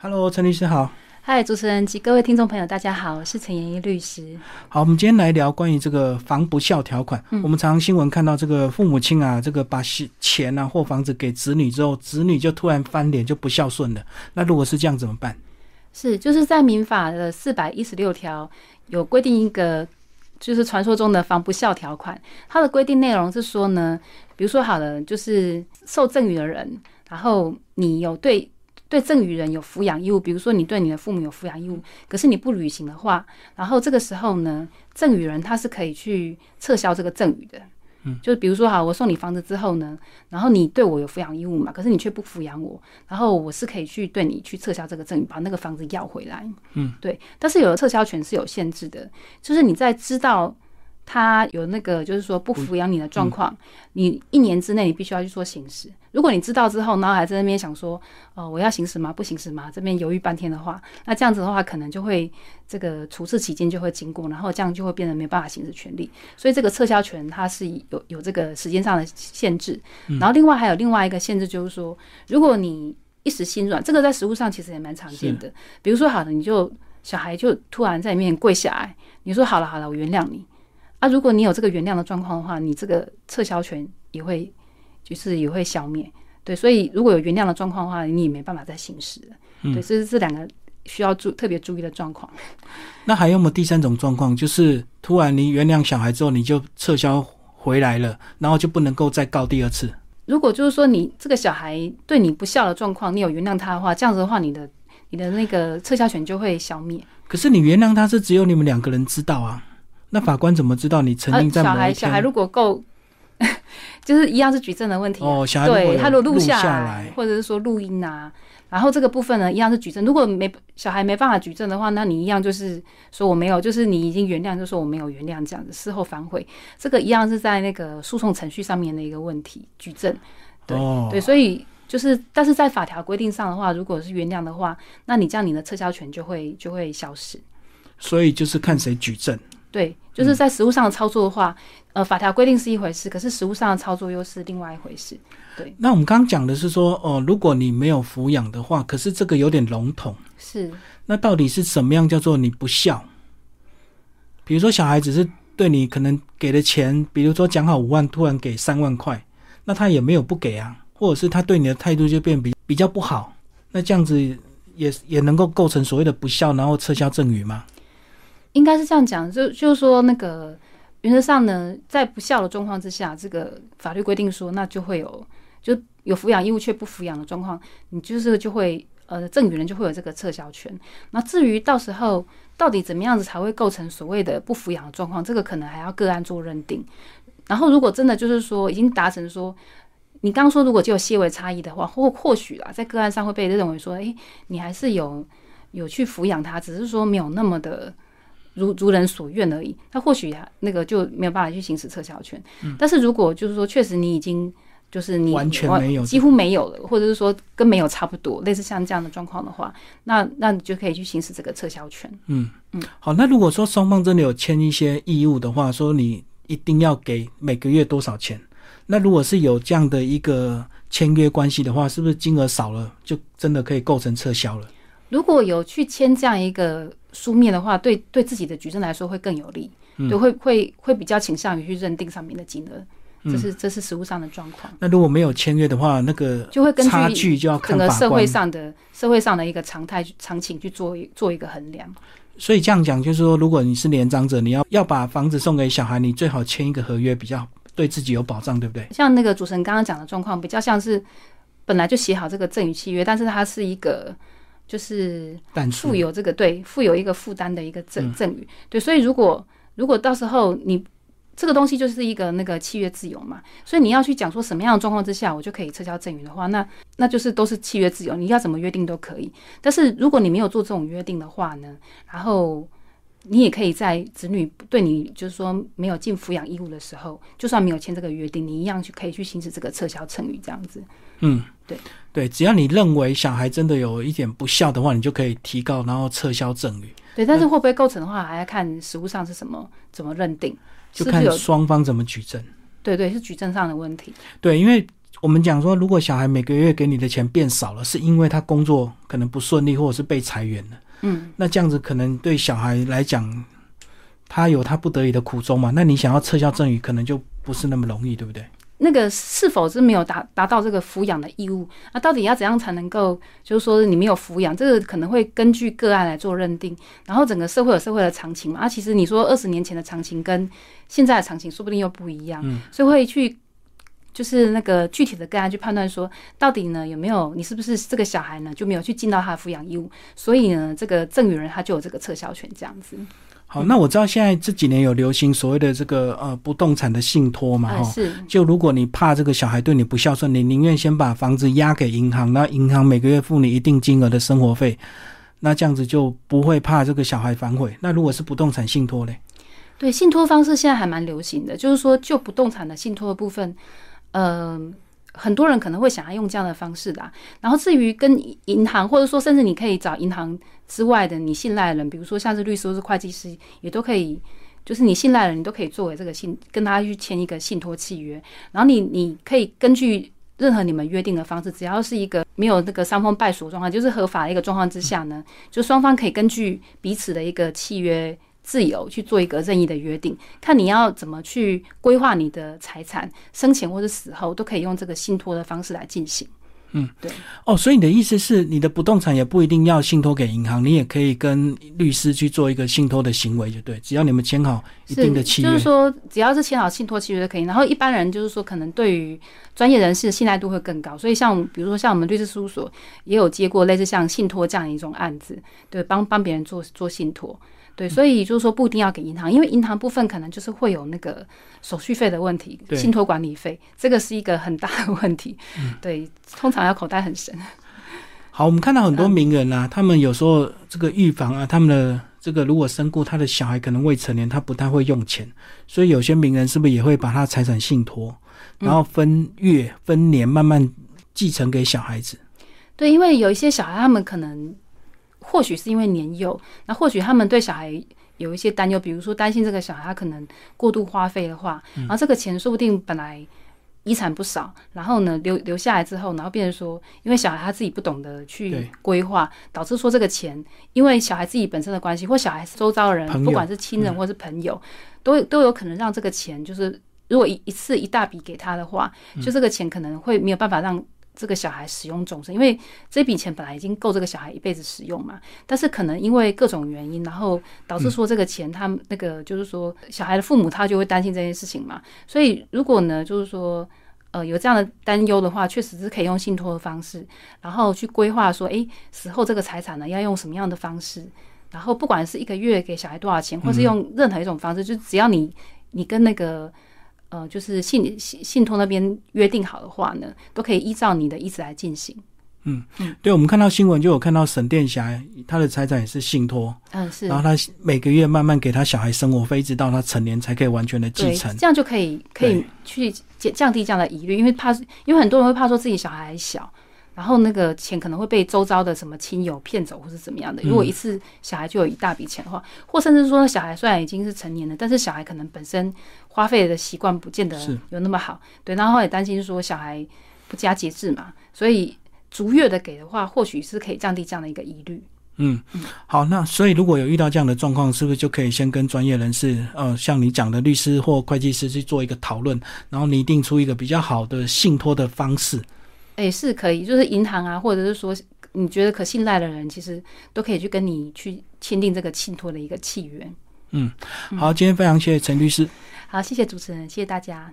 Hello，陈律师好。嗨，主持人及各位听众朋友，大家好，我是陈妍一律师。好，我们今天来聊关于这个防不孝条款。我们常常新闻看到这个父母亲啊，这个把钱啊或房子给子女之后，子女就突然翻脸就不孝顺了。那如果是这样怎么办？是，就是在民法的四百一十六条有规定一个，就是传说中的防不孝条款。它的规定内容是说呢，比如说好了，就是受赠与的人，然后你有对。对赠与人有抚养义务，比如说你对你的父母有抚养义务，可是你不履行的话，然后这个时候呢，赠与人他是可以去撤销这个赠与的。嗯，就是比如说哈，我送你房子之后呢，然后你对我有抚养义务嘛，可是你却不抚养我，然后我是可以去对你去撤销这个赠与，把那个房子要回来。嗯，对，但是有的撤销权是有限制的，就是你在知道。他有那个，就是说不抚养你的状况，你一年之内你必须要去做行使。如果你知道之后，然后还在那边想说，哦，我要行使吗？不行使吗？这边犹豫半天的话，那这样子的话，可能就会这个处置期间就会经过，然后这样就会变得没办法行使权利。所以这个撤销权它是有有这个时间上的限制。然后另外还有另外一个限制，就是说，如果你一时心软，这个在实物上其实也蛮常见的。比如说，好的，你就小孩就突然在里面跪下来，你说好了好了，我原谅你。啊，如果你有这个原谅的状况的话，你这个撤销权也会，就是也会消灭。对，所以如果有原谅的状况的话，你也没办法再行使了。对，这是这两个需要注特别注意的状况。那还有没有第三种状况？就是突然你原谅小孩之后，你就撤销回来了，然后就不能够再告第二次。如果就是说你这个小孩对你不孝的状况，你有原谅他的话，这样子的话，你的你的那个撤销权就会消灭。可是你原谅他是只有你们两个人知道啊。那法官怎么知道你曾经在小孩小孩如果够，就是一样是举证的问题哦。小孩对他如果录下来，或者是说录音啊，然后这个部分呢一样是举证。如果没小孩没办法举证的话，那你一样就是说我没有，就是你已经原谅，就说我没有原谅这样子，事后反悔，这个一样是在那个诉讼程序上面的一个问题举证。对对，所以就是，但是在法条规定上的话，如果是原谅的话，那你这样你的撤销权就会就会消失。所以就是看谁举证。对，就是在实物上的操作的话，呃，法条规定是一回事，可是实物上的操作又是另外一回事。对，那我们刚刚讲的是说，哦，如果你没有抚养的话，可是这个有点笼统。是。那到底是什么样叫做你不孝？比如说小孩子是对你可能给的钱，比如说讲好五万，突然给三万块，那他也没有不给啊，或者是他对你的态度就变比比较不好，那这样子也也能够构成所谓的不孝，然后撤销赠与吗？应该是这样讲，就就是说，那个原则上呢，在不孝的状况之下，这个法律规定说，那就会有就有抚养义务却不抚养的状况，你就是就会呃赠与人就会有这个撤销权。那至于到时候到底怎么样子才会构成所谓的不抚养的状况，这个可能还要个案做认定。然后如果真的就是说已经达成说，你刚说如果就有些微差异的话，或或许啦，在个案上会被认为说，哎，你还是有有去抚养他，只是说没有那么的。如如人所愿而已，他或许那个就没有办法去行使撤销权。但是如果就是说，确实你已经就是你完全没有，几乎没有了，或者是说跟没有差不多，类似像这样的状况的话，那那你就可以去行使这个撤销权。嗯嗯，好，那如果说双方真的有签一些义务的话，说你一定要给每个月多少钱？那如果是有这样的一个签约关系的话，是不是金额少了就真的可以构成撤销了？如果有去签这样一个书面的话，对对自己的举证来说会更有利，对会会会比较倾向于去认定上面的金额，这是这是实物上的状况。那如果没有签约的话，那个就会根据差距就要看整个社会上的社会上的一个常态常情去做做一个衡量。所以这样讲就是说，如果你是年长者，你要要把房子送给小孩，你最好签一个合约，比较对自己有保障，对不对？像那个主持人刚刚讲的状况，比较像是本来就写好这个赠与契约，但是它是一个。就是负有这个对负有一个负担的一个赠赠与。对，所以如果如果到时候你这个东西就是一个那个契约自由嘛，所以你要去讲说什么样的状况之下我就可以撤销赠与的话，那那就是都是契约自由，你要怎么约定都可以。但是如果你没有做这种约定的话呢，然后你也可以在子女对你就是说没有尽抚养义务的时候，就算没有签这个约定，你一样去可以去行使这个撤销赠与这样子。嗯，对对，只要你认为小孩真的有一点不孝的话，你就可以提告，然后撤销赠与。对，但是会不会构成的话，还要看实物上是什么怎么认定，就看双方怎么举证。对对，是举证上的问题。对，因为我们讲说，如果小孩每个月给你的钱变少了，是因为他工作可能不顺利，或者是被裁员了。嗯，那这样子可能对小孩来讲，他有他不得已的苦衷嘛。那你想要撤销赠与，可能就不是那么容易，对不对？那个是否是没有达达到这个抚养的义务？那到底要怎样才能够，就是说你没有抚养，这个可能会根据个案来做认定。然后整个社会有社会的常情嘛，啊，其实你说二十年前的常情跟现在的常情说不定又不一样，嗯所以会去就是那个具体的个案去判断说，到底呢有没有你是不是这个小孩呢就没有去尽到他的抚养义务，所以呢这个赠与人他就有这个撤销权这样子。好，那我知道现在这几年有流行所谓的这个呃不动产的信托嘛，哈、啊是就如果你怕这个小孩对你不孝顺，你宁愿先把房子押给银行，那银行每个月付你一定金额的生活费，那这样子就不会怕这个小孩反悔。那如果是不动产信托嘞？对，信托方式现在还蛮流行的，就是说就不动产的信托的部分，呃，很多人可能会想要用这样的方式啦。然后至于跟银行，或者说甚至你可以找银行之外的你信赖的人，比如说像是律师或是会计师，也都可以。就是你信赖的人，你都可以作为这个信，跟他去签一个信托契约。然后你你可以根据任何你们约定的方式，只要是一个没有那个伤风败俗状况，就是合法的一个状况之下呢，就双方可以根据彼此的一个契约自由去做一个任意的约定，看你要怎么去规划你的财产，生前或者死后都可以用这个信托的方式来进行。嗯，对哦，所以你的意思是，你的不动产也不一定要信托给银行，你也可以跟律师去做一个信托的行为，就对，只要你们签好一定的契约。就是说只要是签好信托契约就可以。然后一般人就是说，可能对于专业人士的信赖度会更高，所以像比如说像我们律师事务所也有接过类似像信托这样一种案子，对，帮帮别人做做信托。对，所以就是说不一定要给银行，因为银行部分可能就是会有那个手续费的问题，信托管理费，这个是一个很大的问题。嗯对，通常要口袋很深。好，我们看到很多名人啊，他们有时候这个预防啊，他们的这个如果身故，他的小孩可能未成年，他不太会用钱，所以有些名人是不是也会把他财产信托，然后分月分年慢慢继承给小孩子？对，因为有一些小孩，他们可能或许是因为年幼，那或许他们对小孩有一些担忧，比如说担心这个小孩他可能过度花费的话，然后这个钱说不定本来遗产不少，然后呢留留下来之后，然后变成说，因为小孩他自己不懂得去规划，导致说这个钱，因为小孩自己本身的关系，或小孩周遭的人不管是亲人或是朋友，都都有可能让这个钱就是。如果一一次一大笔给他的话，就这个钱可能会没有办法让这个小孩使用终身，因为这笔钱本来已经够这个小孩一辈子使用嘛。但是可能因为各种原因，然后导致说这个钱他那个就是说小孩的父母他就会担心这件事情嘛。所以如果呢，就是说呃有这样的担忧的话，确实是可以用信托的方式，然后去规划说，诶，死后这个财产呢要用什么样的方式。然后不管是一个月给小孩多少钱，或是用任何一种方式，就只要你你跟那个呃，就是信信信托那边约定好的话呢，都可以依照你的意思来进行。嗯对，我们看到新闻就有看到沈殿霞，她的财产也是信托，嗯，是然后她每个月慢慢给她小孩生活费，一直到她成年才可以完全的继，承。这样就可以可以去减降低这样的疑虑，因为怕因为很多人会怕说自己小孩还小。然后那个钱可能会被周遭的什么亲友骗走，或是怎么样的。如果一次小孩就有一大笔钱的话，或甚至说小孩虽然已经是成年了，但是小孩可能本身花费的习惯不见得有那么好。对，然后也担心说小孩不加节制嘛，所以逐月的给的话，或许是可以降低这样的一个疑虑。嗯，好，那所以如果有遇到这样的状况，是不是就可以先跟专业人士，呃，像你讲的律师或会计师去做一个讨论，然后拟定出一个比较好的信托的方式？诶，是可以，就是银行啊，或者是说你觉得可信赖的人，其实都可以去跟你去签订这个信托的一个契约。嗯好，今天非常谢谢陈律师。好，谢谢主持人，谢谢大家。